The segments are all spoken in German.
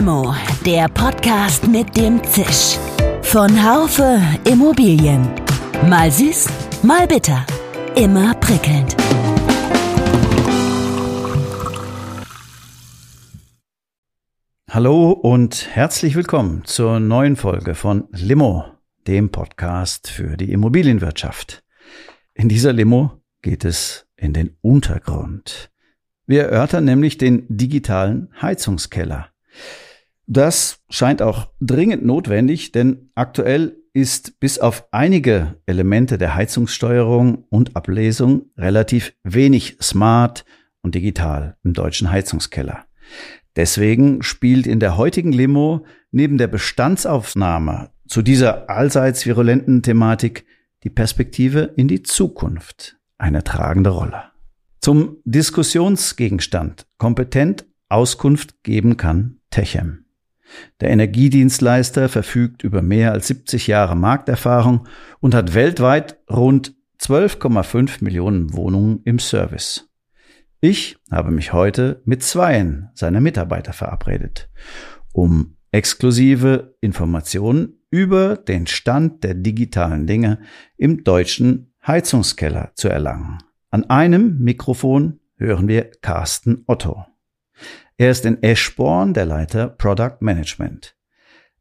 Limo, der Podcast mit dem Zisch. Von Haufe Immobilien. Mal süß, mal bitter. Immer prickelnd. Hallo und herzlich willkommen zur neuen Folge von Limo, dem Podcast für die Immobilienwirtschaft. In dieser Limo geht es in den Untergrund. Wir erörtern nämlich den digitalen Heizungskeller. Das scheint auch dringend notwendig, denn aktuell ist bis auf einige Elemente der Heizungssteuerung und Ablesung relativ wenig smart und digital im deutschen Heizungskeller. Deswegen spielt in der heutigen Limo neben der Bestandsaufnahme zu dieser allseits virulenten Thematik die Perspektive in die Zukunft eine tragende Rolle. Zum Diskussionsgegenstand kompetent Auskunft geben kann Techem. Der Energiedienstleister verfügt über mehr als 70 Jahre Markterfahrung und hat weltweit rund 12,5 Millionen Wohnungen im Service. Ich habe mich heute mit zweien seiner Mitarbeiter verabredet, um exklusive Informationen über den Stand der digitalen Dinge im deutschen Heizungskeller zu erlangen. An einem Mikrofon hören wir Carsten Otto. Er ist in Eschborn der Leiter Product Management.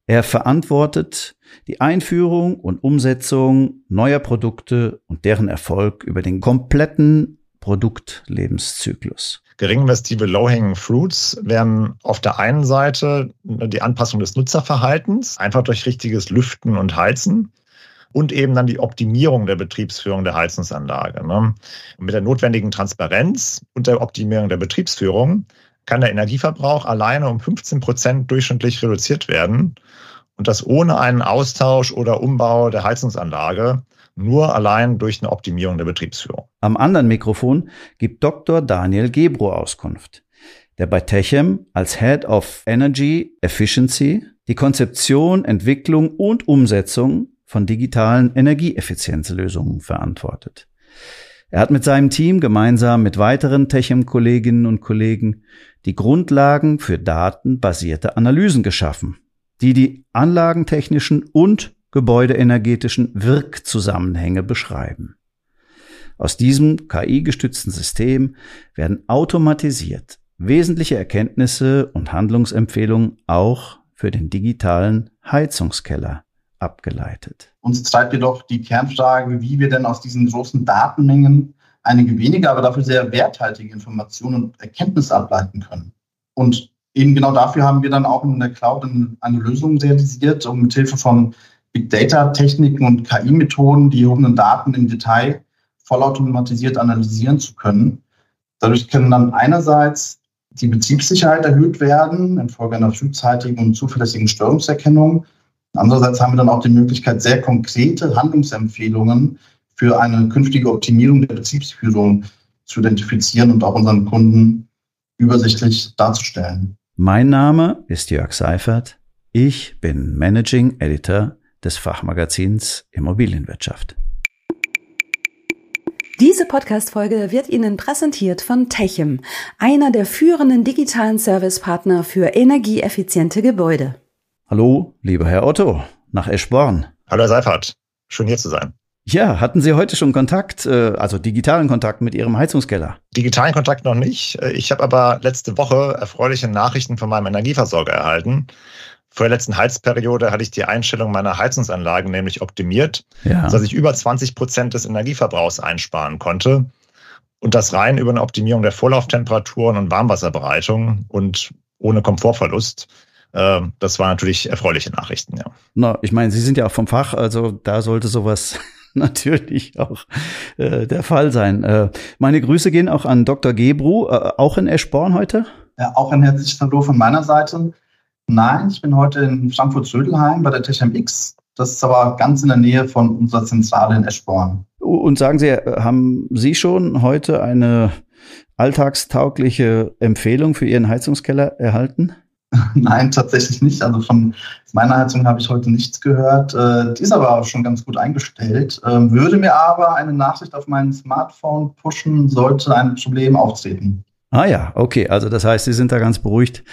Er verantwortet die Einführung und Umsetzung neuer Produkte und deren Erfolg über den kompletten Produktlebenszyklus. Geringinvestive Low-Hanging Fruits wären auf der einen Seite die Anpassung des Nutzerverhaltens, einfach durch richtiges Lüften und Heizen und eben dann die Optimierung der Betriebsführung der Heizungsanlage. Ne? mit der notwendigen Transparenz und der Optimierung der Betriebsführung kann der Energieverbrauch alleine um 15 Prozent durchschnittlich reduziert werden. Und das ohne einen Austausch oder Umbau der Heizungsanlage, nur allein durch eine Optimierung der Betriebsführung. Am anderen Mikrofon gibt Dr. Daniel Gebro Auskunft, der bei Techem als Head of Energy Efficiency die Konzeption, Entwicklung und Umsetzung von digitalen Energieeffizienzlösungen verantwortet. Er hat mit seinem Team gemeinsam mit weiteren Techem-Kolleginnen und Kollegen die Grundlagen für datenbasierte Analysen geschaffen, die die anlagentechnischen und gebäudeenergetischen Wirkzusammenhänge beschreiben. Aus diesem KI-gestützten System werden automatisiert wesentliche Erkenntnisse und Handlungsempfehlungen auch für den digitalen Heizungskeller abgeleitet. Uns treibt jedoch die Kernfrage, wie wir denn aus diesen großen Datenmengen einige wenige, aber dafür sehr werthaltige Informationen und Erkenntnisse ableiten können. Und eben genau dafür haben wir dann auch in der Cloud eine Lösung realisiert, um mit Hilfe von Big Data Techniken und KI-Methoden die erhobenen Daten im Detail vollautomatisiert analysieren zu können. Dadurch können dann einerseits die Betriebssicherheit erhöht werden infolge einer frühzeitigen und zuverlässigen Störungserkennung Andererseits haben wir dann auch die Möglichkeit, sehr konkrete Handlungsempfehlungen für eine künftige Optimierung der Betriebsführung zu identifizieren und auch unseren Kunden übersichtlich darzustellen. Mein Name ist Jörg Seifert. Ich bin Managing Editor des Fachmagazins Immobilienwirtschaft. Diese Podcast-Folge wird Ihnen präsentiert von Techem, einer der führenden digitalen Servicepartner für energieeffiziente Gebäude. Hallo, lieber Herr Otto, nach Eschborn. Hallo, Herr Seifert. Schön hier zu sein. Ja, hatten Sie heute schon Kontakt, äh, also digitalen Kontakt mit Ihrem Heizungskeller? Digitalen Kontakt noch nicht. Äh, ich habe aber letzte Woche erfreuliche Nachrichten von meinem Energieversorger erhalten. Vor der letzten Heizperiode hatte ich die Einstellung meiner Heizungsanlagen nämlich optimiert, ja. sodass ich über 20 Prozent des Energieverbrauchs einsparen konnte. Und das rein über eine Optimierung der Vorlauftemperaturen und Warmwasserbereitung und ohne Komfortverlust. Ähm, das waren natürlich erfreuliche Nachrichten, ja. Na, ich meine, Sie sind ja auch vom Fach, also da sollte sowas natürlich auch äh, der Fall sein. Äh, meine Grüße gehen auch an Dr. Gebru, äh, auch in Eschborn heute. Ja, auch ein herzliches Hallo von meiner Seite. Nein, ich bin heute in Frankfurt-Södelheim bei der TechMX. Das ist aber ganz in der Nähe von unserer Zentrale in Eschborn. Und sagen Sie, haben Sie schon heute eine alltagstaugliche Empfehlung für Ihren Heizungskeller erhalten? Nein, tatsächlich nicht. Also von meiner Heizung habe ich heute nichts gehört. Äh, die ist aber auch schon ganz gut eingestellt. Ähm, würde mir aber eine Nachricht auf mein Smartphone pushen, sollte ein Problem auftreten. Ah ja, okay. Also das heißt, Sie sind da ganz beruhigt,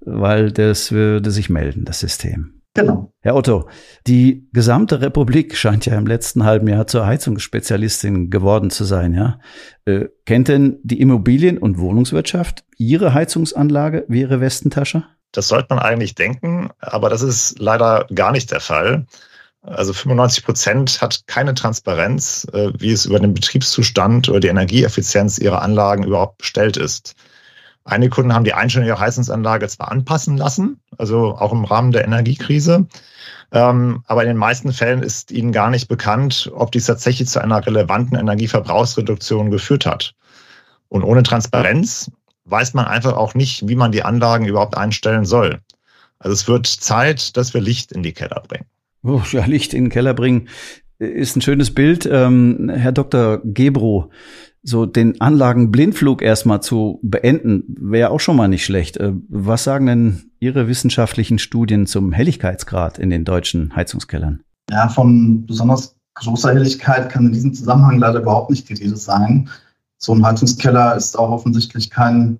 weil das würde sich melden, das System. Genau. Herr Otto, die gesamte Republik scheint ja im letzten halben Jahr zur Heizungsspezialistin geworden zu sein, ja. Äh, kennt denn die Immobilien- und Wohnungswirtschaft Ihre Heizungsanlage wie Ihre Westentasche? Das sollte man eigentlich denken, aber das ist leider gar nicht der Fall. Also 95 Prozent hat keine Transparenz, äh, wie es über den Betriebszustand oder die Energieeffizienz ihrer Anlagen überhaupt bestellt ist. Einige Kunden haben die Einstellung ihrer Heizungsanlage zwar anpassen lassen, also auch im Rahmen der Energiekrise, ähm, aber in den meisten Fällen ist ihnen gar nicht bekannt, ob dies tatsächlich zu einer relevanten Energieverbrauchsreduktion geführt hat. Und ohne Transparenz weiß man einfach auch nicht, wie man die Anlagen überhaupt einstellen soll. Also es wird Zeit, dass wir Licht in die Keller bringen. Oh, ja, Licht in den Keller bringen ist ein schönes Bild. Ähm, Herr Dr. Gebro, so den Anlagenblindflug erstmal zu beenden, wäre auch schon mal nicht schlecht. Äh, was sagen denn Ihre wissenschaftlichen Studien zum Helligkeitsgrad in den deutschen Heizungskellern? Ja, von besonders großer Helligkeit kann in diesem Zusammenhang leider überhaupt nicht die Rede sein. So ein Heizungskeller ist auch offensichtlich kein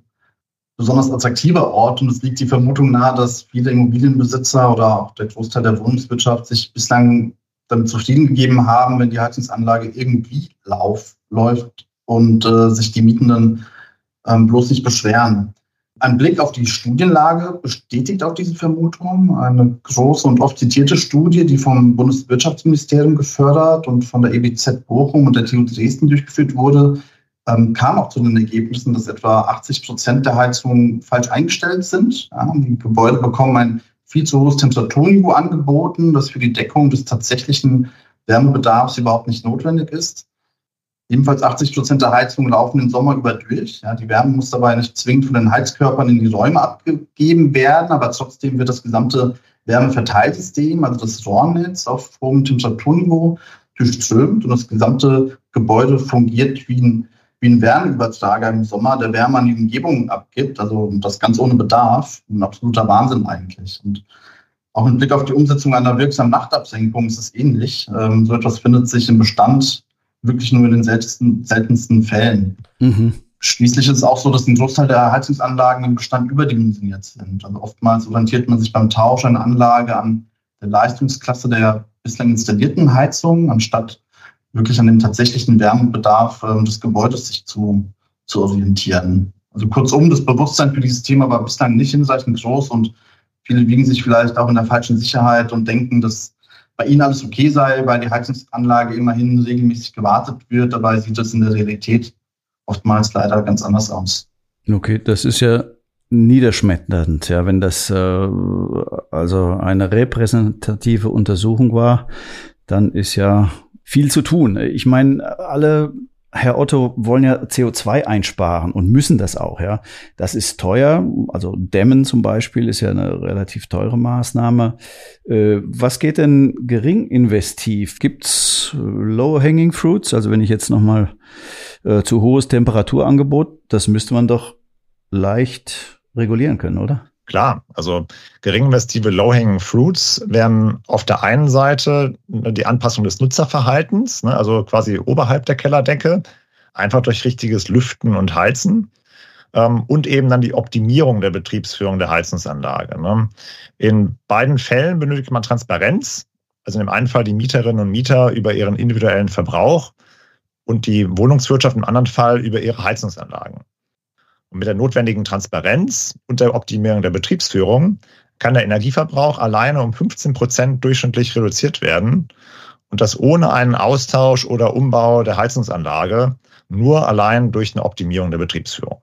besonders attraktiver Ort und es liegt die Vermutung nahe, dass viele Immobilienbesitzer oder auch der Großteil der Wohnungswirtschaft sich bislang damit zufrieden gegeben haben, wenn die Heizungsanlage irgendwie lauf, läuft und äh, sich die Mietenden ähm, bloß nicht beschweren. Ein Blick auf die Studienlage bestätigt auch diese Vermutung. Eine große und oft zitierte Studie, die vom Bundeswirtschaftsministerium gefördert und von der EBZ Bochum und der TU Dresden durchgeführt wurde, ähm, kam auch zu den Ergebnissen, dass etwa 80 Prozent der Heizungen falsch eingestellt sind. Ja, die Gebäude bekommen ein viel zu hohes Temperaturniveau angeboten, das für die Deckung des tatsächlichen Wärmebedarfs überhaupt nicht notwendig ist. Ebenfalls 80 Prozent der Heizungen laufen den Sommer über durch. Ja, die Wärme muss dabei nicht zwingend von den Heizkörpern in die Räume abgegeben werden, aber trotzdem wird das gesamte Wärmeverteilsystem, also das Rohrnetz auf hohem Temperaturniveau durchströmt und das gesamte Gebäude fungiert wie ein, wie ein Wärmeübertrager im Sommer, der Wärme an die Umgebung abgibt, also das ganz ohne Bedarf. Ein absoluter Wahnsinn eigentlich. Und auch mit Blick auf die Umsetzung einer wirksamen Nachtabsenkung ist es ähnlich. Ähm, so etwas findet sich im Bestand wirklich nur in den seltensten, seltensten Fällen. Mhm. Schließlich ist es auch so, dass ein Großteil der Heizungsanlagen im Bestand überdimensioniert sind. Also oftmals orientiert man sich beim Tausch einer Anlage an der Leistungsklasse der bislang installierten Heizung, anstatt wirklich an dem tatsächlichen Wärmebedarf äh, des Gebäudes sich zu, zu orientieren. Also kurzum, das Bewusstsein für dieses Thema war bislang nicht hinreichend groß und viele wiegen sich vielleicht auch in der falschen Sicherheit und denken, dass bei Ihnen alles okay sei, weil die Heizungsanlage immerhin regelmäßig gewartet wird. Dabei sieht das in der Realität oftmals leider ganz anders aus. Okay, das ist ja niederschmetternd, ja, wenn das äh, also eine repräsentative Untersuchung war, dann ist ja viel zu tun. Ich meine, alle Herr Otto, wollen ja CO2 einsparen und müssen das auch, ja. Das ist teuer. Also Dämmen zum Beispiel ist ja eine relativ teure Maßnahme. Äh, was geht denn gering investiv? Gibt's low-hanging fruits? Also wenn ich jetzt nochmal äh, zu hohes Temperaturangebot, das müsste man doch leicht regulieren können, oder? Klar, also geringinvestive Low-Hanging Fruits wären auf der einen Seite die Anpassung des Nutzerverhaltens, ne, also quasi oberhalb der Kellerdecke, einfach durch richtiges Lüften und Heizen ähm, und eben dann die Optimierung der Betriebsführung der Heizungsanlage. Ne. In beiden Fällen benötigt man Transparenz, also in dem einen Fall die Mieterinnen und Mieter über ihren individuellen Verbrauch und die Wohnungswirtschaft im anderen Fall über ihre Heizungsanlagen. Und mit der notwendigen Transparenz und der Optimierung der Betriebsführung kann der Energieverbrauch alleine um 15 Prozent durchschnittlich reduziert werden. Und das ohne einen Austausch oder Umbau der Heizungsanlage, nur allein durch eine Optimierung der Betriebsführung.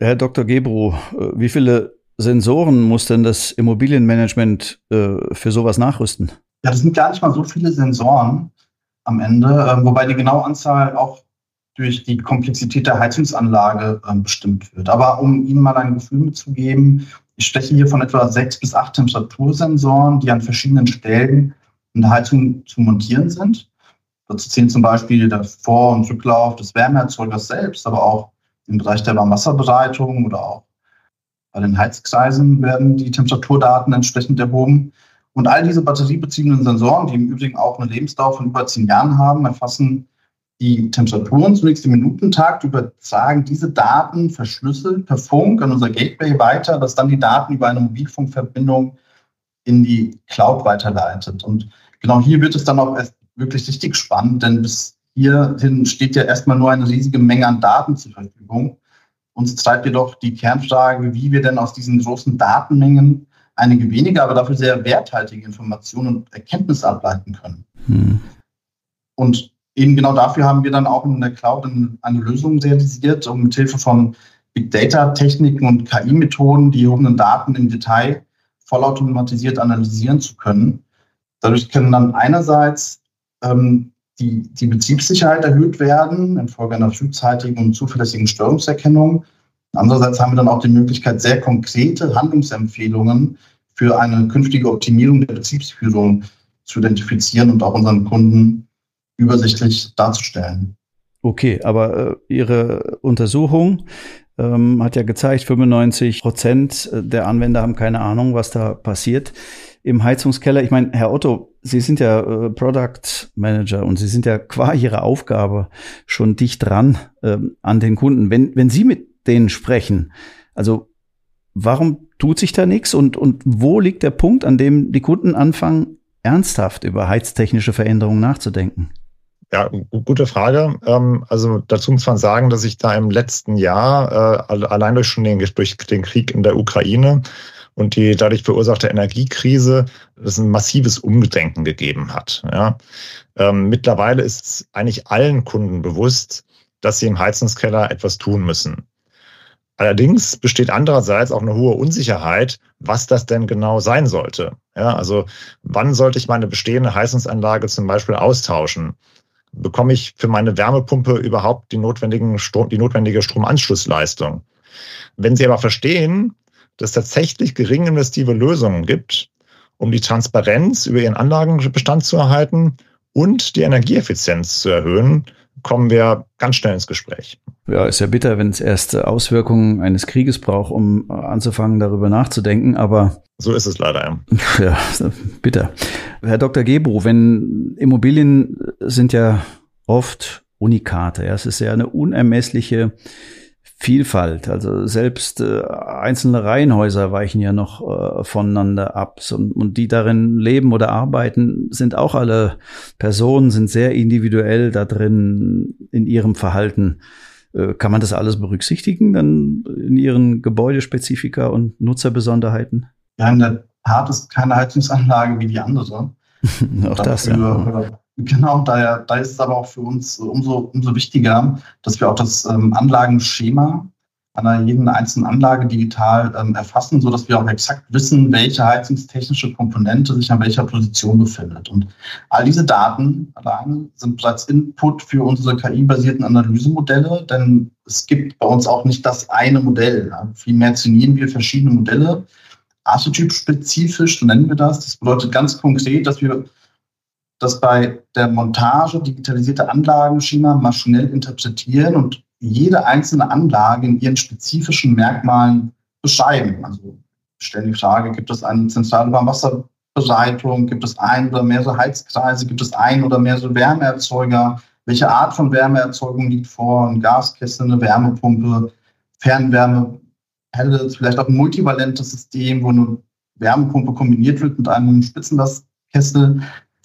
Herr Dr. Gebro, wie viele Sensoren muss denn das Immobilienmanagement äh, für sowas nachrüsten? Ja, das sind gar nicht mal so viele Sensoren am Ende, äh, wobei die genaue Anzahl auch durch die Komplexität der Heizungsanlage äh, bestimmt wird. Aber um Ihnen mal ein Gefühl mitzugeben, ich spreche hier von etwa sechs bis acht Temperatursensoren, die an verschiedenen Stellen in der Heizung zu montieren sind. Dazu zählen zum Beispiel der Vor- und Rücklauf des Wärmeerzeugers selbst, aber auch im Bereich der Warmwasserbereitung oder auch bei den Heizkreisen werden die Temperaturdaten entsprechend erhoben. Und all diese batteriebeziehenden Sensoren, die im Übrigen auch eine Lebensdauer von über zehn Jahren haben, erfassen die Temperaturen zunächst im Minutentakt, übertragen diese Daten verschlüsselt per Funk an unser Gateway weiter, das dann die Daten über eine Mobilfunkverbindung in die Cloud weiterleitet. Und genau hier wird es dann auch erst wirklich richtig spannend, denn bis hierhin steht ja erstmal nur eine riesige Menge an Daten zur Verfügung. Uns treibt jedoch die Kernfrage, wie wir denn aus diesen großen Datenmengen einige wenige, aber dafür sehr werthaltige Informationen und Erkenntnisse ableiten können. Hm. Und eben genau dafür haben wir dann auch in der Cloud eine Lösung realisiert, um mit Hilfe von Big Data Techniken und KI-Methoden die erhobenen Daten im Detail vollautomatisiert analysieren zu können. Dadurch können dann einerseits ähm, die, die Betriebssicherheit erhöht werden infolge einer frühzeitigen und zuverlässigen Störungserkennung. Andererseits haben wir dann auch die Möglichkeit, sehr konkrete Handlungsempfehlungen für eine künftige Optimierung der Betriebsführung zu identifizieren und auch unseren Kunden übersichtlich darzustellen. Okay, aber äh, Ihre Untersuchung ähm, hat ja gezeigt, 95 Prozent der Anwender haben keine Ahnung, was da passiert im Heizungskeller. Ich meine, Herr Otto, Sie sind ja äh, Product Manager und Sie sind ja qua Ihrer Aufgabe schon dicht dran äh, an den Kunden. Wenn, wenn Sie mit denen sprechen, also warum tut sich da nichts und, und wo liegt der Punkt, an dem die Kunden anfangen, ernsthaft über heiztechnische Veränderungen nachzudenken? Ja, gute Frage. Ähm, also dazu muss man sagen, dass ich da im letzten Jahr äh, allein durch schon den, durch den Krieg in der Ukraine und die dadurch verursachte Energiekrise es ein massives Umgedenken gegeben hat. Ja. Ähm, mittlerweile ist eigentlich allen Kunden bewusst, dass sie im Heizungskeller etwas tun müssen. Allerdings besteht andererseits auch eine hohe Unsicherheit, was das denn genau sein sollte. Ja, also wann sollte ich meine bestehende Heizungsanlage zum Beispiel austauschen? Bekomme ich für meine Wärmepumpe überhaupt die, notwendigen Strom, die notwendige Stromanschlussleistung. Wenn Sie aber verstehen, dass es tatsächlich gering investive Lösungen gibt, um die Transparenz über Ihren Anlagenbestand zu erhalten und die Energieeffizienz zu erhöhen, kommen wir ganz schnell ins Gespräch. Ja, ist ja bitter, wenn es erst Auswirkungen eines Krieges braucht, um anzufangen, darüber nachzudenken, aber. So ist es leider. Ja, bitter. Herr Dr. Gebro, wenn Immobilien sind ja oft Unikate, ja, es ist ja eine unermessliche Vielfalt. Also selbst äh, einzelne Reihenhäuser weichen ja noch äh, voneinander ab. Und, und die darin leben oder arbeiten, sind auch alle Personen, sind sehr individuell da drin in ihrem Verhalten. Äh, kann man das alles berücksichtigen dann in ihren Gebäudespezifika und Nutzerbesonderheiten? Ja, in der Tat ist keine Heizungsanlage wie die andere. auch das, ja. Genau, daher, da ist es aber auch für uns umso, umso wichtiger, dass wir auch das ähm, Anlagenschema einer jeden einzelnen Anlage digital ähm, erfassen, so dass wir auch exakt wissen, welche heizungstechnische Komponente sich an welcher Position befindet. Und all diese Daten alleine sind bereits Input für unsere KI-basierten Analysemodelle, denn es gibt bei uns auch nicht das eine Modell. Ja. Vielmehr trainieren wir verschiedene Modelle, archetypspezifisch, nennen wir das. Das bedeutet ganz konkret, dass wir das bei der Montage digitalisierte Anlagenschema maschinell interpretieren und jede einzelne Anlage in ihren spezifischen Merkmalen beschreiben. Also stellen die Frage, gibt es eine zentrale Warmwasserbereitung, gibt es ein oder mehrere Heizkreise, gibt es ein oder mehrere Wärmeerzeuger, welche Art von Wärmeerzeugung liegt vor, ein Gaskessel, eine Wärmepumpe, Fernwärme, Pellets, vielleicht auch ein multivalentes System, wo eine Wärmepumpe kombiniert wird mit einem Spitzenlastkessel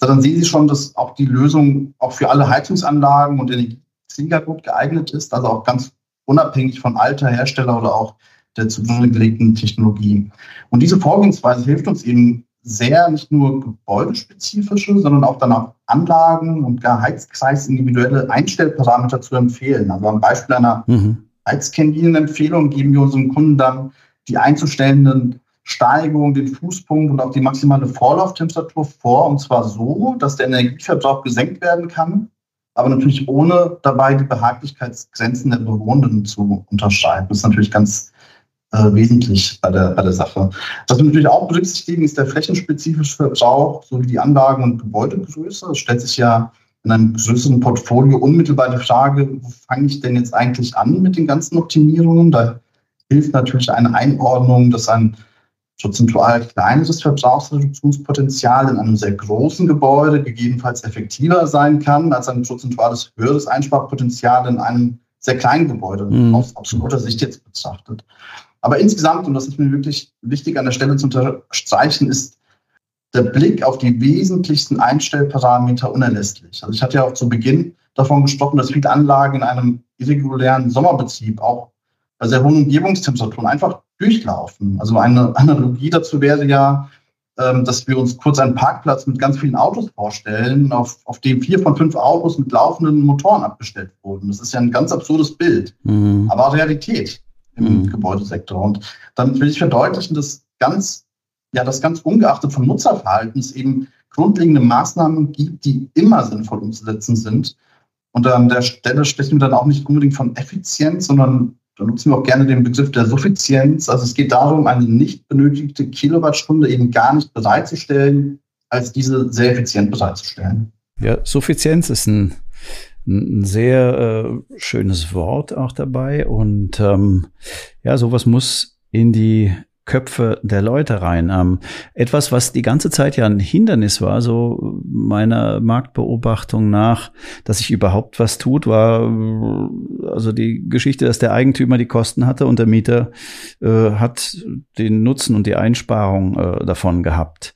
dann sehen Sie schon, dass auch die Lösung auch für alle Heizungsanlagen und Energieträger gut geeignet ist, also auch ganz unabhängig von Alter, Hersteller oder auch der zugrunde gelegten Technologie. Und diese Vorgehensweise hilft uns eben sehr, nicht nur gebäudespezifische, sondern auch dann auch Anlagen und gar Heizkreis individuelle Einstellparameter zu empfehlen. Also am Beispiel einer mhm. Heizkennlinienempfehlung geben wir unseren Kunden dann die einzustellenden Steigung, den Fußpunkt und auch die maximale Vorlauftemperatur vor. Und zwar so, dass der Energieverbrauch gesenkt werden kann, aber natürlich ohne dabei die Behaglichkeitsgrenzen der Bewohnenden zu unterscheiden. Das ist natürlich ganz äh, wesentlich bei der, bei der Sache. Was wir natürlich auch berücksichtigen, ist der flächenspezifische Verbrauch sowie die Anlagen- und Gebäudegröße. Es stellt sich ja in einem größeren Portfolio unmittelbar die Frage, wo fange ich denn jetzt eigentlich an mit den ganzen Optimierungen? Da hilft natürlich eine Einordnung, dass ein prozentual kleineres Verbrauchsreduktionspotenzial in einem sehr großen Gebäude gegebenenfalls effektiver sein kann als ein prozentuales höheres Einsparpotenzial in einem sehr kleinen Gebäude, mhm. aus absoluter Sicht jetzt betrachtet. Aber insgesamt, und das ist mir wirklich wichtig an der Stelle zu unterstreichen, ist der Blick auf die wesentlichsten Einstellparameter unerlässlich. Also ich hatte ja auch zu Beginn davon gesprochen, dass viele Anlagen in einem irregulären Sommerbetrieb auch bei sehr hohen Umgebungstemperaturen einfach durchlaufen. Also eine Analogie dazu wäre ja, ähm, dass wir uns kurz einen Parkplatz mit ganz vielen Autos vorstellen, auf, auf dem vier von fünf Autos mit laufenden Motoren abgestellt wurden. Das ist ja ein ganz absurdes Bild, mhm. aber Realität im mhm. Gebäudesektor. Und damit will ich verdeutlichen, dass ganz, ja, das ganz ungeachtet vom Nutzerverhalten es eben grundlegende Maßnahmen gibt, die immer sinnvoll umzusetzen sind. Und an der Stelle sprechen wir dann auch nicht unbedingt von Effizienz, sondern da nutzen wir auch gerne den Begriff der Suffizienz. Also es geht darum, eine nicht benötigte Kilowattstunde eben gar nicht bereitzustellen, als diese sehr effizient bereitzustellen. Ja, Suffizienz ist ein, ein sehr äh, schönes Wort auch dabei. Und ähm, ja, sowas muss in die Köpfe der Leute rein. Ähm, etwas, was die ganze Zeit ja ein Hindernis war, so meiner Marktbeobachtung nach, dass sich überhaupt was tut, war also die Geschichte, dass der Eigentümer die Kosten hatte und der Mieter äh, hat den Nutzen und die Einsparung äh, davon gehabt.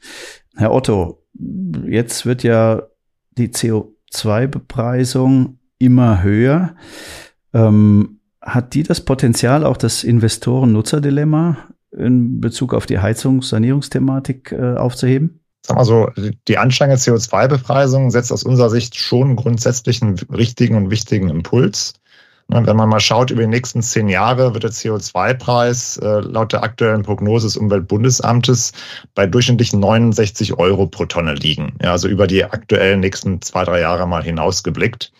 Herr Otto, jetzt wird ja die CO2-Bepreisung immer höher. Ähm, hat die das Potenzial, auch das Investoren-Nutzer-Dilemma in Bezug auf die Heizungssanierungsthematik äh, aufzuheben? Sag mal so, die ansteigende CO2-Bepreisung setzt aus unserer Sicht schon grundsätzlich einen richtigen und wichtigen Impuls. Ne, wenn man mal schaut, über die nächsten zehn Jahre wird der CO2-Preis äh, laut der aktuellen Prognose des Umweltbundesamtes bei durchschnittlich 69 Euro pro Tonne liegen. Ja, also über die aktuellen nächsten zwei, drei Jahre mal hinausgeblickt.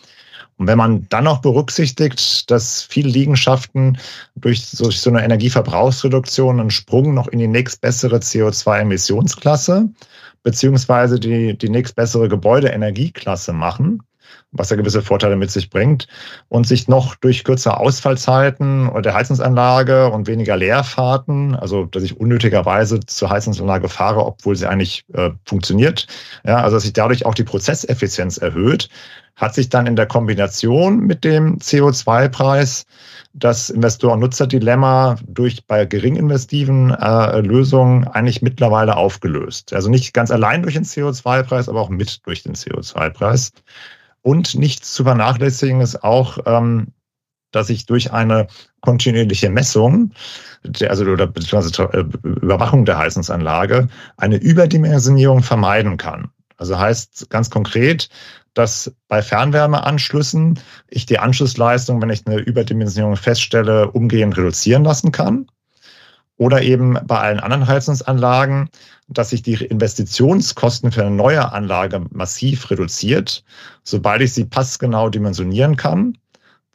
Und wenn man dann noch berücksichtigt, dass viele Liegenschaften durch so, durch so eine Energieverbrauchsreduktion einen Sprung noch in die nächstbessere CO2-Emissionsklasse beziehungsweise die, die nächstbessere Gebäudeenergieklasse machen, was ja gewisse Vorteile mit sich bringt und sich noch durch kürzere Ausfallzeiten der Heizungsanlage und weniger Leerfahrten, also dass ich unnötigerweise zur Heizungsanlage fahre, obwohl sie eigentlich äh, funktioniert, ja, also dass sich dadurch auch die Prozesseffizienz erhöht, hat sich dann in der Kombination mit dem CO2-Preis das Investor-Nutzer-Dilemma durch bei gering investiven äh, Lösungen eigentlich mittlerweile aufgelöst. Also nicht ganz allein durch den CO2-Preis, aber auch mit durch den CO2-Preis. Und nicht zu vernachlässigen ist auch, ähm, dass ich durch eine kontinuierliche Messung, also oder beziehungsweise äh, Überwachung der Heizungsanlage, eine Überdimensionierung vermeiden kann. Also heißt ganz konkret, dass bei Fernwärmeanschlüssen ich die Anschlussleistung, wenn ich eine Überdimensionierung feststelle, umgehend reduzieren lassen kann. Oder eben bei allen anderen Heizungsanlagen, dass sich die Investitionskosten für eine neue Anlage massiv reduziert, sobald ich sie passgenau dimensionieren kann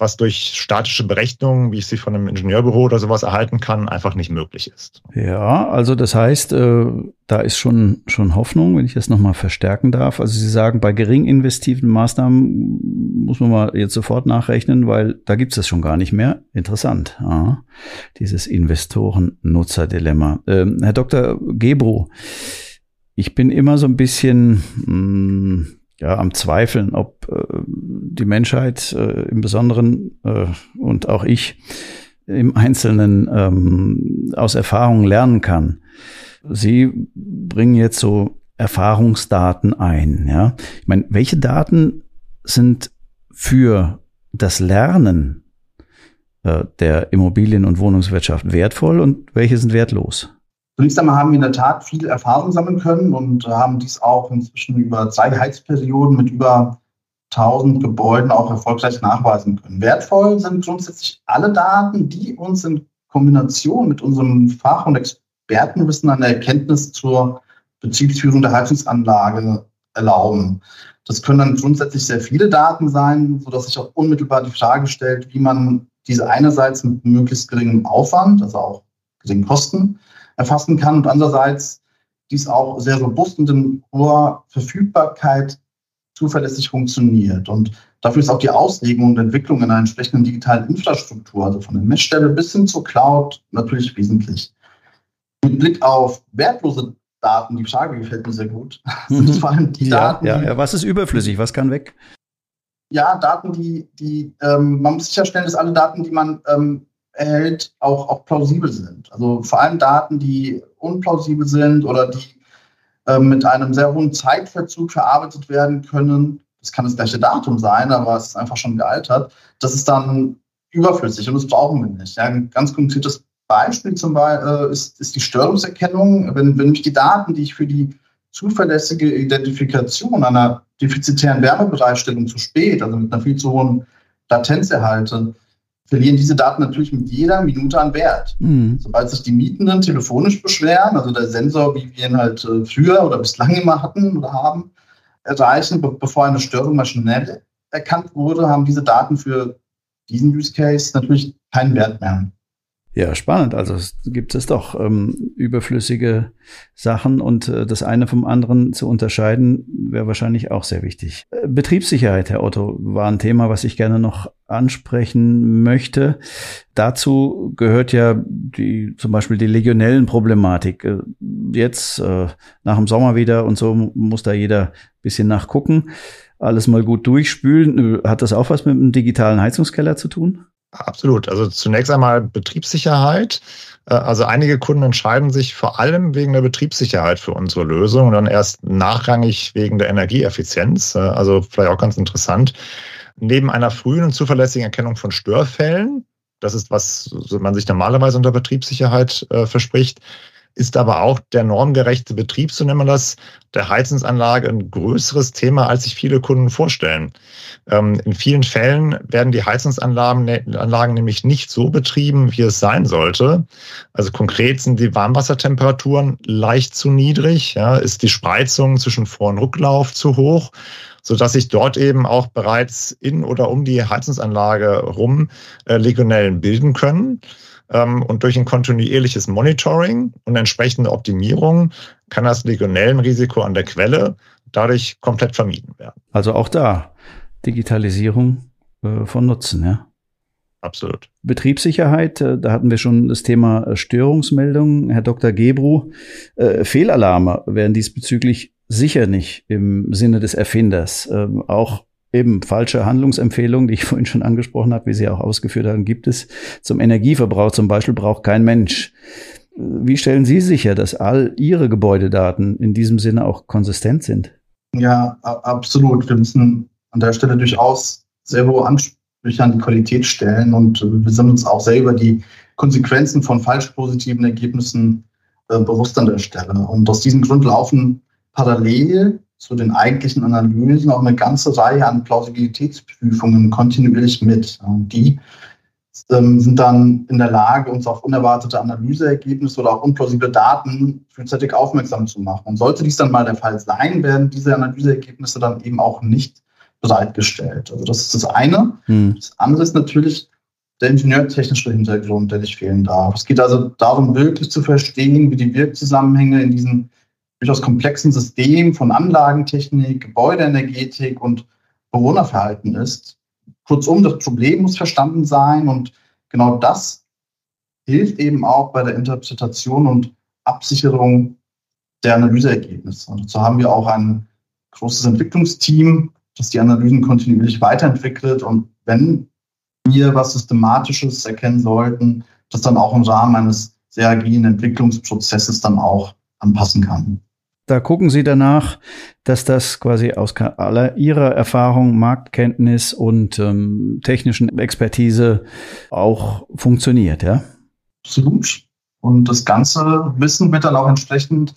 was durch statische Berechnungen, wie ich sie von einem Ingenieurbüro oder sowas erhalten kann, einfach nicht möglich ist. Ja, also das heißt, äh, da ist schon, schon Hoffnung, wenn ich das nochmal verstärken darf. Also Sie sagen, bei gering investiven Maßnahmen muss man mal jetzt sofort nachrechnen, weil da gibt es das schon gar nicht mehr. Interessant, ja. dieses Investoren-Nutzer-Dilemma. Ähm, Herr Dr. Gebro, ich bin immer so ein bisschen, mh, hm, ja, am Zweifeln, ob äh, die Menschheit äh, im Besonderen äh, und auch ich im Einzelnen ähm, aus Erfahrungen lernen kann. Sie bringen jetzt so Erfahrungsdaten ein. Ja, ich meine, welche Daten sind für das Lernen äh, der Immobilien- und Wohnungswirtschaft wertvoll und welche sind wertlos? Zunächst einmal haben wir in der Tat viel Erfahrung sammeln können und haben dies auch inzwischen über drei Heizperioden mit über 1000 Gebäuden auch erfolgreich nachweisen können. Wertvoll sind grundsätzlich alle Daten, die uns in Kombination mit unserem Fach- und Expertenwissen der Erkenntnis zur Betriebsführung der Heizungsanlage erlauben. Das können dann grundsätzlich sehr viele Daten sein, sodass sich auch unmittelbar die Frage stellt, wie man diese einerseits mit möglichst geringem Aufwand, also auch geringen Kosten, erfassen kann und andererseits dies auch sehr robust und in hoher Verfügbarkeit zuverlässig funktioniert. Und dafür ist auch die Auslegung und Entwicklung in einer entsprechenden digitalen Infrastruktur, also von der Messstelle bis hin zur Cloud, natürlich wesentlich. mit Blick auf wertlose Daten, die Frage gefällt mir sehr gut, sind es vor allem die ja, Daten. Ja, ja, was ist überflüssig? Was kann weg? Ja, Daten, die, die ähm, man muss sicherstellen, dass alle Daten, die man ähm, erhält, auch, auch plausibel sind. Also vor allem Daten, die unplausibel sind oder die ähm, mit einem sehr hohen Zeitverzug verarbeitet werden können. Das kann das gleiche Datum sein, aber es ist einfach schon gealtert. Das ist dann überflüssig und das brauchen wir nicht. Ja, ein ganz konkretes Beispiel zum Beispiel äh, ist, ist die Störungserkennung. Wenn, wenn mich die Daten, die ich für die zuverlässige Identifikation einer defizitären Wärmebereitstellung zu spät, also mit einer viel zu hohen Latenz erhalte, verlieren diese Daten natürlich mit jeder Minute an Wert. Mhm. Sobald sich die Mietenden telefonisch beschweren, also der Sensor, wie wir ihn halt äh, früher oder bislang immer hatten oder haben, erreichen, bevor eine Störung maschinell erkannt wurde, haben diese Daten für diesen Use Case natürlich keinen Wert mehr. Ja, spannend. Also es gibt es doch ähm, überflüssige Sachen und äh, das eine vom anderen zu unterscheiden, wäre wahrscheinlich auch sehr wichtig. Äh, Betriebssicherheit, Herr Otto, war ein Thema, was ich gerne noch ansprechen möchte. Dazu gehört ja die, zum Beispiel die Legionellenproblematik. Äh, jetzt äh, nach dem Sommer wieder und so muss da jeder bisschen nachgucken. Alles mal gut durchspülen. Hat das auch was mit dem digitalen Heizungskeller zu tun? Absolut. Also zunächst einmal Betriebssicherheit. Äh, also einige Kunden entscheiden sich vor allem wegen der Betriebssicherheit für unsere Lösung und dann erst nachrangig wegen der Energieeffizienz. Äh, also vielleicht auch ganz interessant. Neben einer frühen und zuverlässigen Erkennung von Störfällen, das ist, was man sich normalerweise unter Betriebssicherheit äh, verspricht, ist aber auch der normgerechte Betrieb, so nennt man das, der Heizungsanlage ein größeres Thema, als sich viele Kunden vorstellen. Ähm, in vielen Fällen werden die Heizungsanlagen Anlagen nämlich nicht so betrieben, wie es sein sollte. Also konkret sind die Warmwassertemperaturen leicht zu niedrig, ja, ist die Spreizung zwischen Vor- und Rücklauf zu hoch so dass sich dort eben auch bereits in oder um die Heizungsanlage rum äh, Legionellen bilden können. Ähm, und durch ein kontinuierliches Monitoring und entsprechende Optimierung kann das Legionellenrisiko an der Quelle dadurch komplett vermieden werden. Also auch da Digitalisierung äh, von Nutzen, ja. Absolut. Betriebssicherheit, äh, da hatten wir schon das Thema äh, Störungsmeldungen. Herr Dr. Gebru, äh, Fehlalarme werden diesbezüglich sicher nicht im Sinne des Erfinders. Ähm, auch eben falsche Handlungsempfehlungen, die ich vorhin schon angesprochen habe, wie Sie auch ausgeführt haben, gibt es. Zum Energieverbrauch zum Beispiel braucht kein Mensch. Wie stellen Sie sicher, dass all Ihre Gebäudedaten in diesem Sinne auch konsistent sind? Ja, absolut. Wir müssen an der Stelle durchaus sehr hohe Ansprüche an die Qualität stellen und wir sind uns auch sehr über die Konsequenzen von falsch positiven Ergebnissen äh, bewusst an der Stelle. Und aus diesem Grund laufen parallel zu den eigentlichen Analysen auch eine ganze Reihe an Plausibilitätsprüfungen kontinuierlich mit. Und die ähm, sind dann in der Lage, uns auf unerwartete Analyseergebnisse oder auch unplausible Daten frühzeitig aufmerksam zu machen. Und sollte dies dann mal der Fall sein, werden diese Analyseergebnisse dann eben auch nicht bereitgestellt. Also das ist das eine. Hm. Das andere ist natürlich der ingenieurtechnische Hintergrund, der nicht fehlen darf. Es geht also darum, wirklich zu verstehen, wie die Wirkzusammenhänge in diesen durchaus komplexen System von Anlagentechnik, Gebäudeenergetik und Bewohnerverhalten ist. Kurzum, das Problem muss verstanden sein und genau das hilft eben auch bei der Interpretation und Absicherung der Analyseergebnisse. Und dazu haben wir auch ein großes Entwicklungsteam, das die Analysen kontinuierlich weiterentwickelt und wenn wir was Systematisches erkennen sollten, das dann auch im Rahmen eines sehr agilen Entwicklungsprozesses dann auch anpassen kann da gucken Sie danach, dass das quasi aus aller Ihrer Erfahrung, Marktkenntnis und ähm, technischen Expertise auch funktioniert, ja? Absolut. Und das ganze Wissen wird dann auch entsprechend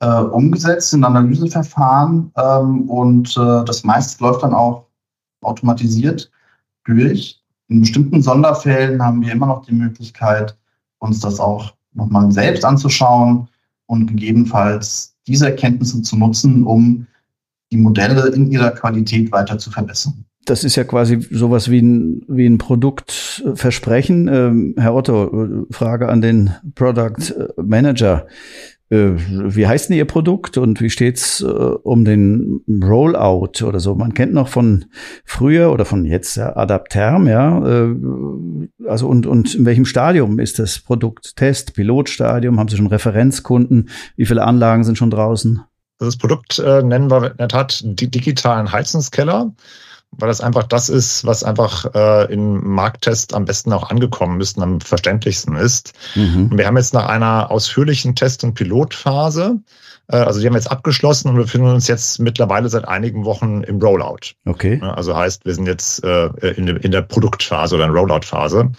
äh, umgesetzt in Analyseverfahren ähm, und äh, das meiste läuft dann auch automatisiert durch. In bestimmten Sonderfällen haben wir immer noch die Möglichkeit, uns das auch nochmal selbst anzuschauen und gegebenenfalls diese Erkenntnisse zu nutzen, um die Modelle in ihrer Qualität weiter zu verbessern. Das ist ja quasi sowas wie ein, wie ein Produktversprechen. Ähm, Herr Otto, Frage an den Product Manager. Äh, wie heißt denn Ihr Produkt und wie steht's äh, um den Rollout oder so? Man kennt noch von früher oder von jetzt ja, Adapterm, ja. Äh, also und, und in welchem Stadium ist das Produkt? Test, Pilotstadium? Haben Sie schon Referenzkunden? Wie viele Anlagen sind schon draußen? Das Produkt äh, nennen wir in der Tat die digitalen Heizungskeller weil das einfach das ist, was einfach äh, im Markttest am besten auch angekommen ist und am verständlichsten ist. Mhm. Und wir haben jetzt nach einer ausführlichen Test- und Pilotphase, also die haben jetzt abgeschlossen und wir befinden uns jetzt mittlerweile seit einigen Wochen im Rollout. Okay. Also heißt, wir sind jetzt äh, in, in der Produktphase oder in Rollout-Phase.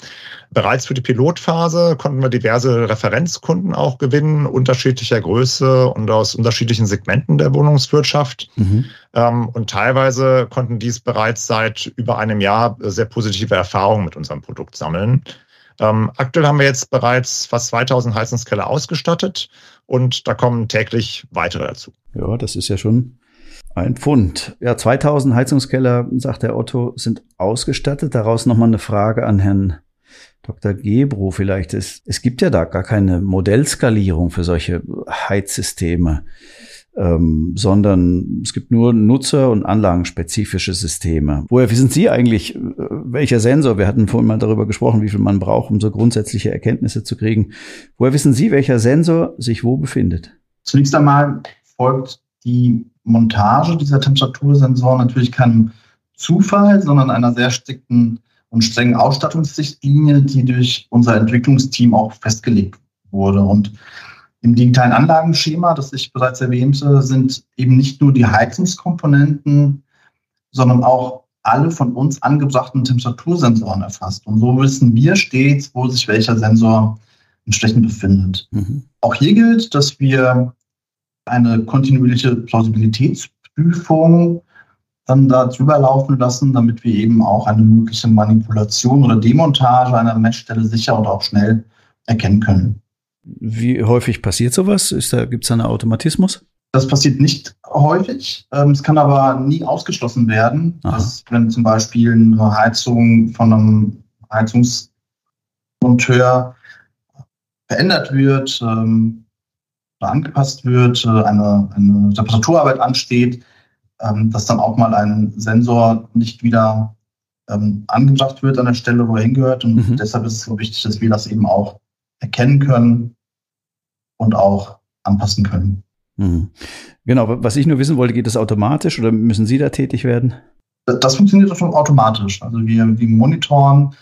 Bereits für die Pilotphase konnten wir diverse Referenzkunden auch gewinnen, unterschiedlicher Größe und aus unterschiedlichen Segmenten der Wohnungswirtschaft. Mhm. Ähm, und teilweise konnten dies bereits seit über einem Jahr sehr positive Erfahrungen mit unserem Produkt sammeln. Ähm, aktuell haben wir jetzt bereits fast 2000 Heizungskeller ausgestattet und da kommen täglich weitere dazu. Ja, das ist ja schon ein Pfund. Ja, 2000 Heizungskeller, sagt der Otto, sind ausgestattet. Daraus nochmal eine Frage an Herrn Dr. Gebro vielleicht. Es, es gibt ja da gar keine Modellskalierung für solche Heizsysteme, ähm, sondern es gibt nur nutzer- und anlagenspezifische Systeme. Woher wissen Sie eigentlich, äh, welcher Sensor, wir hatten vorhin mal darüber gesprochen, wie viel man braucht, um so grundsätzliche Erkenntnisse zu kriegen. Woher wissen Sie, welcher Sensor sich wo befindet? Zunächst einmal folgt die Montage dieser Temperatursensoren natürlich keinem Zufall, sondern einer sehr strikten und strengen Ausstattungsrichtlinie, die durch unser Entwicklungsteam auch festgelegt wurde. Und im digitalen Anlagenschema, das ich bereits erwähnte, sind eben nicht nur die Heizungskomponenten, sondern auch alle von uns angebrachten Temperatursensoren erfasst. Und so wissen wir stets, wo sich welcher Sensor entsprechend befindet. Mhm. Auch hier gilt, dass wir eine kontinuierliche Plausibilitätsprüfung dann da drüber laufen lassen, damit wir eben auch eine mögliche Manipulation oder Demontage einer Messstelle sicher und auch schnell erkennen können. Wie häufig passiert sowas? Ist da, gibt es einen Automatismus? Das passiert nicht häufig. Ähm, es kann aber nie ausgeschlossen werden, Aha. dass wenn zum Beispiel eine Heizung von einem Heizungsmonteur verändert wird ähm, oder angepasst wird, äh, eine, eine Reparaturarbeit ansteht, ähm, dass dann auch mal ein Sensor nicht wieder ähm, angebracht wird an der Stelle, wo er hingehört. Und mhm. deshalb ist es so wichtig, dass wir das eben auch erkennen können und auch anpassen können. Mhm. Genau, was ich nur wissen wollte, geht das automatisch oder müssen Sie da tätig werden? Das funktioniert schon automatisch. Also wir, wir monitoren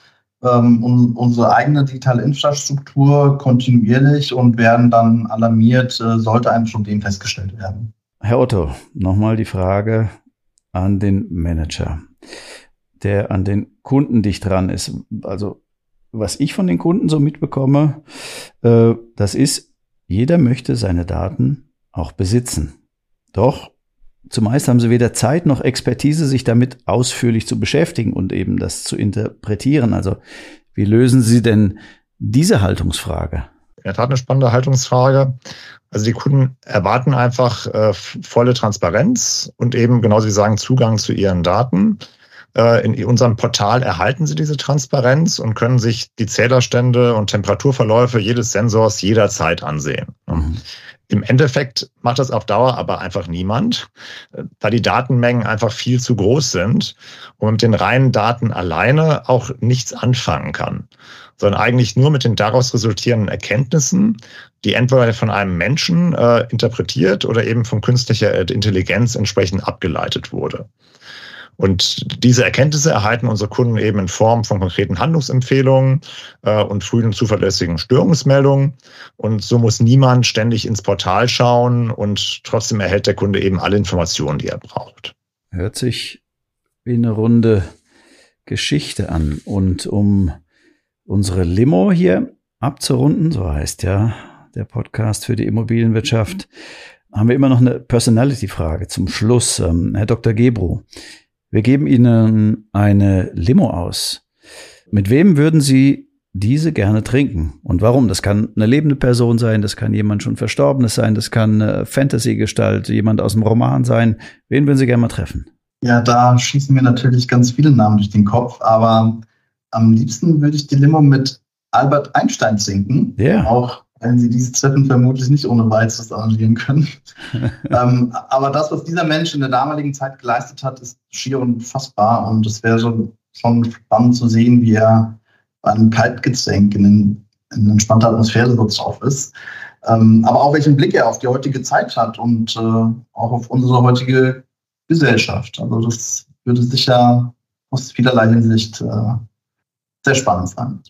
ähm, un, unsere eigene digitale Infrastruktur kontinuierlich und werden dann alarmiert, äh, sollte ein Problem festgestellt werden. Herr Otto, nochmal die Frage an den Manager, der an den Kunden dicht dran ist. Also was ich von den Kunden so mitbekomme, äh, das ist, jeder möchte seine Daten auch besitzen. Doch zumeist haben sie weder Zeit noch Expertise, sich damit ausführlich zu beschäftigen und eben das zu interpretieren. Also wie lösen Sie denn diese Haltungsfrage? In Tat eine spannende Haltungsfrage. Also die Kunden erwarten einfach äh, volle Transparenz und eben, genau wie Sie sagen, Zugang zu ihren Daten. Äh, in unserem Portal erhalten Sie diese Transparenz und können sich die Zählerstände und Temperaturverläufe jedes Sensors jederzeit ansehen. Mhm. Im Endeffekt macht das auf Dauer aber einfach niemand, äh, da die Datenmengen einfach viel zu groß sind und mit den reinen Daten alleine auch nichts anfangen kann sondern eigentlich nur mit den daraus resultierenden Erkenntnissen, die entweder von einem Menschen äh, interpretiert oder eben von künstlicher Intelligenz entsprechend abgeleitet wurde. Und diese Erkenntnisse erhalten unsere Kunden eben in Form von konkreten Handlungsempfehlungen äh, und frühen und zuverlässigen Störungsmeldungen. Und so muss niemand ständig ins Portal schauen und trotzdem erhält der Kunde eben alle Informationen, die er braucht. Hört sich wie eine runde Geschichte an. Und um unsere Limo hier abzurunden, so heißt ja der Podcast für die Immobilienwirtschaft, haben wir immer noch eine Personality-Frage zum Schluss. Ähm, Herr Dr. Gebro, wir geben Ihnen eine Limo aus. Mit wem würden Sie diese gerne trinken? Und warum? Das kann eine lebende Person sein, das kann jemand schon Verstorbenes sein, das kann eine Fantasy-Gestalt, jemand aus dem Roman sein. Wen würden Sie gerne mal treffen? Ja, da schießen mir natürlich ganz viele Namen durch den Kopf, aber am liebsten würde ich die Limo mit Albert Einstein sinken. Ja. Auch werden Sie diese Treffen vermutlich nicht ohne weiteres arrangieren können. ähm, aber das, was dieser Mensch in der damaligen Zeit geleistet hat, ist schier unfassbar. Und es wäre schon, schon spannend zu sehen, wie er bei einem Kaltgetränk in, in, in entspannter Atmosphäre so drauf ist. Ähm, aber auch welchen Blick er auf die heutige Zeit hat und äh, auch auf unsere heutige Gesellschaft. Also das würde sicher aus vielerlei Hinsicht äh, sehr spannend sein.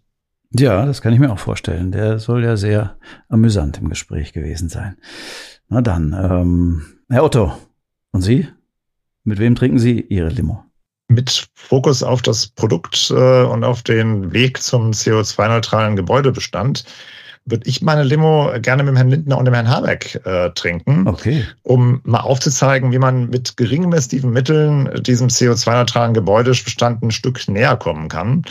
Ja, das kann ich mir auch vorstellen. Der soll ja sehr amüsant im Gespräch gewesen sein. Na dann, ähm, Herr Otto, und Sie? Mit wem trinken Sie Ihre Limo? Mit Fokus auf das Produkt äh, und auf den Weg zum CO2-neutralen Gebäudebestand würde ich meine Limo gerne mit dem Herrn Lindner und dem Herrn Habeck äh, trinken, okay. um mal aufzuzeigen, wie man mit gering investiven Mitteln diesem CO2-neutralen Gebäudebestand ein Stück näher kommen kann.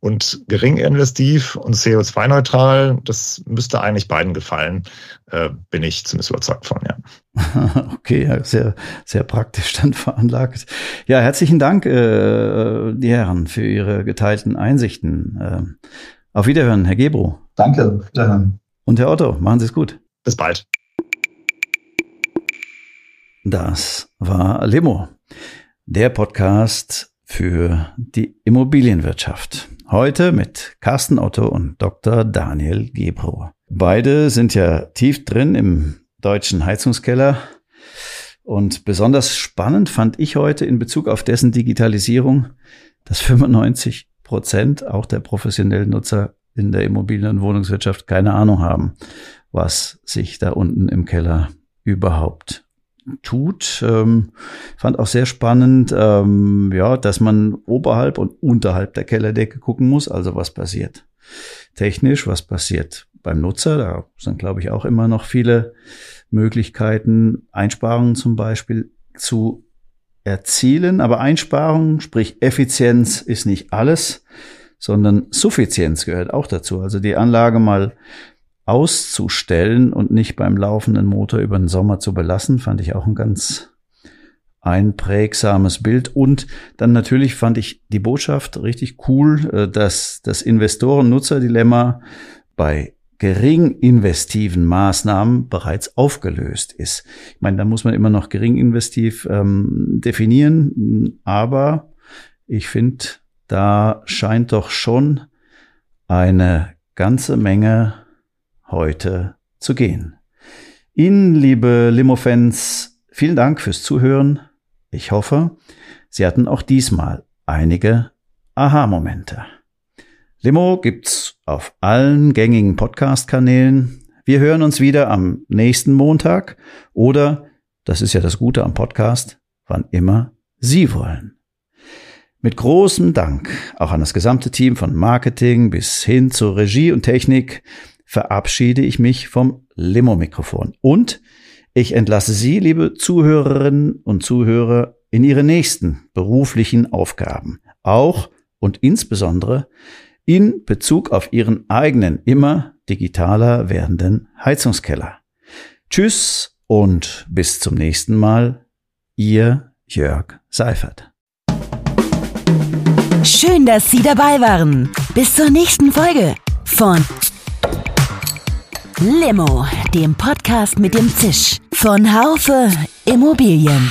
Und gering investiv und CO2-neutral, das müsste eigentlich beiden gefallen, äh, bin ich zumindest überzeugt von, ja. Okay, sehr, sehr praktisch dann veranlagt. Ja, herzlichen Dank, äh, die Herren, für Ihre geteilten Einsichten. Äh, auf Wiederhören, Herr Gebro. Danke, wiederhören. Und Herr Otto, machen Sie es gut. Bis bald. Das war Limo, der Podcast für die Immobilienwirtschaft. Heute mit Carsten Otto und Dr. Daniel Gebro. Beide sind ja tief drin im deutschen Heizungskeller. Und besonders spannend fand ich heute in Bezug auf dessen Digitalisierung, dass 95 Prozent auch der professionellen Nutzer in der Immobilien- und Wohnungswirtschaft keine Ahnung haben, was sich da unten im Keller überhaupt tut. Ähm, fand auch sehr spannend, ähm, ja, dass man oberhalb und unterhalb der Kellerdecke gucken muss, also was passiert technisch, was passiert beim Nutzer. Da sind, glaube ich, auch immer noch viele Möglichkeiten, Einsparungen zum Beispiel zu erzielen. Aber Einsparungen, sprich Effizienz, ist nicht alles sondern Suffizienz gehört auch dazu. Also die Anlage mal auszustellen und nicht beim laufenden Motor über den Sommer zu belassen, fand ich auch ein ganz einprägsames Bild. Und dann natürlich fand ich die Botschaft richtig cool, äh, dass das Investoren-Nutzer-Dilemma bei gering investiven Maßnahmen bereits aufgelöst ist. Ich meine, da muss man immer noch gering investiv ähm, definieren, aber ich finde, da scheint doch schon eine ganze Menge heute zu gehen. Ihnen, liebe Limo-Fans, vielen Dank fürs Zuhören. Ich hoffe, Sie hatten auch diesmal einige Aha-Momente. Limo gibt's auf allen gängigen Podcast-Kanälen. Wir hören uns wieder am nächsten Montag oder, das ist ja das Gute am Podcast, wann immer Sie wollen. Mit großem Dank auch an das gesamte Team von Marketing bis hin zur Regie und Technik verabschiede ich mich vom Limo-Mikrofon. Und ich entlasse Sie, liebe Zuhörerinnen und Zuhörer, in Ihre nächsten beruflichen Aufgaben. Auch und insbesondere in Bezug auf Ihren eigenen, immer digitaler werdenden Heizungskeller. Tschüss und bis zum nächsten Mal. Ihr Jörg Seifert. Schön, dass Sie dabei waren. Bis zur nächsten Folge von Limo, dem Podcast mit dem Zisch von Haufe Immobilien.